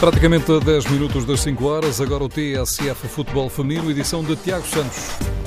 Praticamente a 10 minutos das 5 horas, agora o TSF Futebol Feminino, edição de Tiago Santos.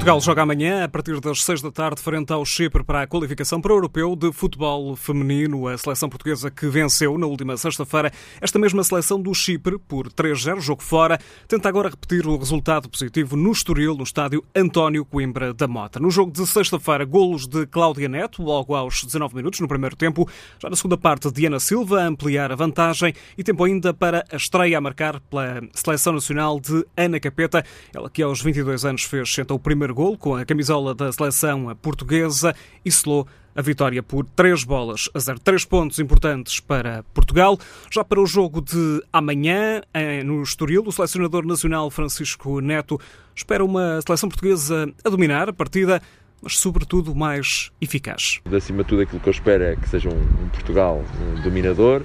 Portugal joga amanhã, a partir das 6 da tarde, frente ao Chipre para a qualificação para o Europeu de Futebol Feminino. A seleção portuguesa que venceu na última sexta-feira esta mesma seleção do Chipre por 3-0, jogo fora, tenta agora repetir o resultado positivo no Estoril, no estádio António Coimbra da Mota. No jogo de sexta-feira, golos de Cláudia Neto, logo aos 19 minutos, no primeiro tempo. Já na segunda parte, Diana Silva a ampliar a vantagem e tempo ainda para a estreia a marcar pela seleção nacional de Ana Capeta. Ela que aos 22 anos fez então o primeiro com a camisola da seleção portuguesa e selou a vitória por três bolas a zero. Três pontos importantes para Portugal. Já para o jogo de amanhã, eh, no Estoril, o selecionador nacional Francisco Neto espera uma seleção portuguesa a dominar a partida, mas sobretudo mais eficaz. Acima de tudo, aquilo que eu espero é que seja um Portugal dominador,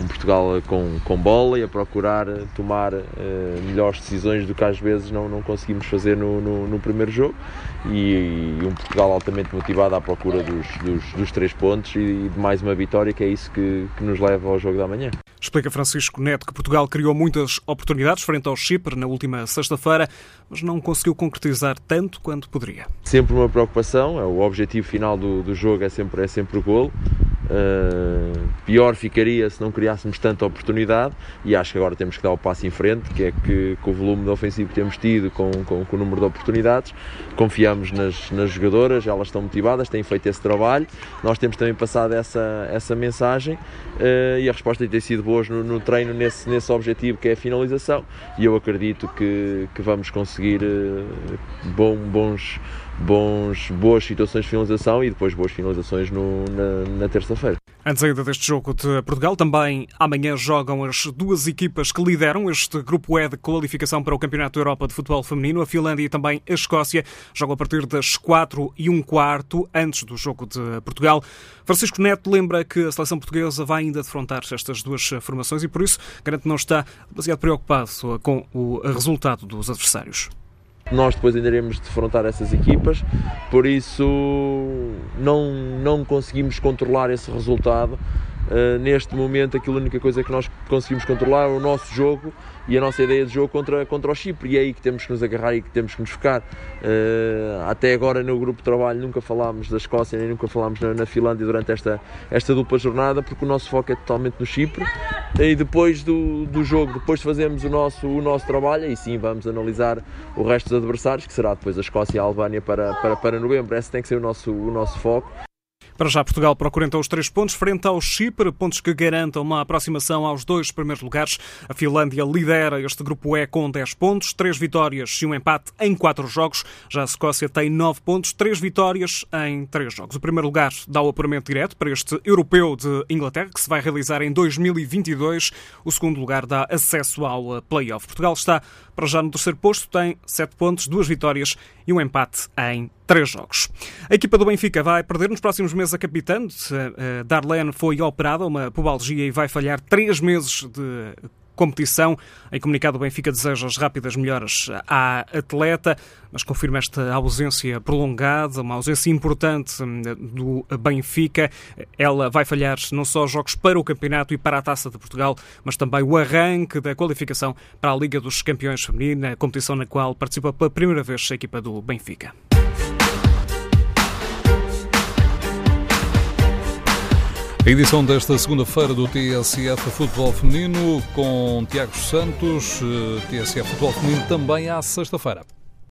um Portugal com, com bola e a procurar tomar uh, melhores decisões do que às vezes não, não conseguimos fazer no, no, no primeiro jogo e, e, um Portugal altamente motivado à procura dos, dos, dos três pontos e, e, de mais uma vitória que é isso que, que nos leva ao jogo da manhã. Explica Francisco Neto que Portugal criou muitas oportunidades frente ao Chipre na última sexta-feira, mas não conseguiu concretizar tanto quanto poderia. Sempre uma preocupação, é o objetivo final do, do jogo é sempre, é sempre o golo. Uh, pior ficaria se não criássemos tanta oportunidade e acho que agora temos que dar o passo em frente, que é que com o volume de ofensivo que temos tido, com, com, com o número de oportunidades, confiamos nas, nas, jogadoras, elas estão motivadas, têm feito esse trabalho, nós temos também passado essa, essa mensagem uh, e a resposta tem sido boa no, no, treino nesse, nesse objetivo que é a finalização e eu acredito que, que vamos conseguir uh, bom, bons bons, boas situações de finalização e depois boas finalizações no, na, na terça-feira. Antes ainda deste jogo de Portugal, também amanhã jogam as duas equipas que lideram este grupo E de qualificação para o Campeonato da Europa de Futebol Feminino, a Finlândia e também a Escócia. Jogam a partir das 4 e um quarto, antes do jogo de Portugal. Francisco Neto lembra que a seleção portuguesa vai ainda defrontar estas duas formações e por isso garante não está demasiado preocupado com o resultado dos adversários. Nós depois ainda iremos defrontar essas equipas, por isso não, não conseguimos controlar esse resultado Uh, neste momento, aquilo a única coisa que nós conseguimos controlar é o nosso jogo e a nossa ideia de jogo contra, contra o Chipre. E é aí que temos que nos agarrar e que temos que nos focar. Uh, até agora, no grupo de trabalho, nunca falámos da Escócia nem nunca falámos na, na, Finlândia durante esta, esta dupla jornada, porque o nosso foco é totalmente no Chipre. E depois do, do jogo, depois de fazermos o nosso, o nosso trabalho, aí sim vamos analisar o resto dos adversários, que será depois a Escócia e a Albânia para, para, para novembro. Esse tem que ser o nosso, o nosso foco. Para já, Portugal procura então os três pontos frente ao Chipre, pontos que garantam uma aproximação aos dois primeiros lugares. A Finlândia lidera este grupo E com 10 pontos, três vitórias e um empate em quatro jogos. Já a Escócia tem 9 pontos, três vitórias em três jogos. O primeiro lugar dá o apuramento direto para este europeu de Inglaterra, que se vai realizar em 2022. O segundo lugar dá acesso ao play-off. Portugal está para já no terceiro posto, tem 7 pontos, duas vitórias e um empate em três jogos. A equipa do Benfica vai perder nos próximos meses a capitã. Darlene foi operada, uma pubalgia, e vai falhar três meses de competição. Em comunicado, o Benfica deseja as rápidas melhoras à atleta, mas confirma esta ausência prolongada, uma ausência importante hum, do Benfica. Ela vai falhar não só jogos para o campeonato e para a Taça de Portugal, mas também o arranque da qualificação para a Liga dos Campeões Feminina, competição na qual participa pela primeira vez a equipa do Benfica. A edição desta segunda-feira do TSF Futebol Feminino com Tiago Santos, eh, TSF Futebol Feminino também à sexta-feira.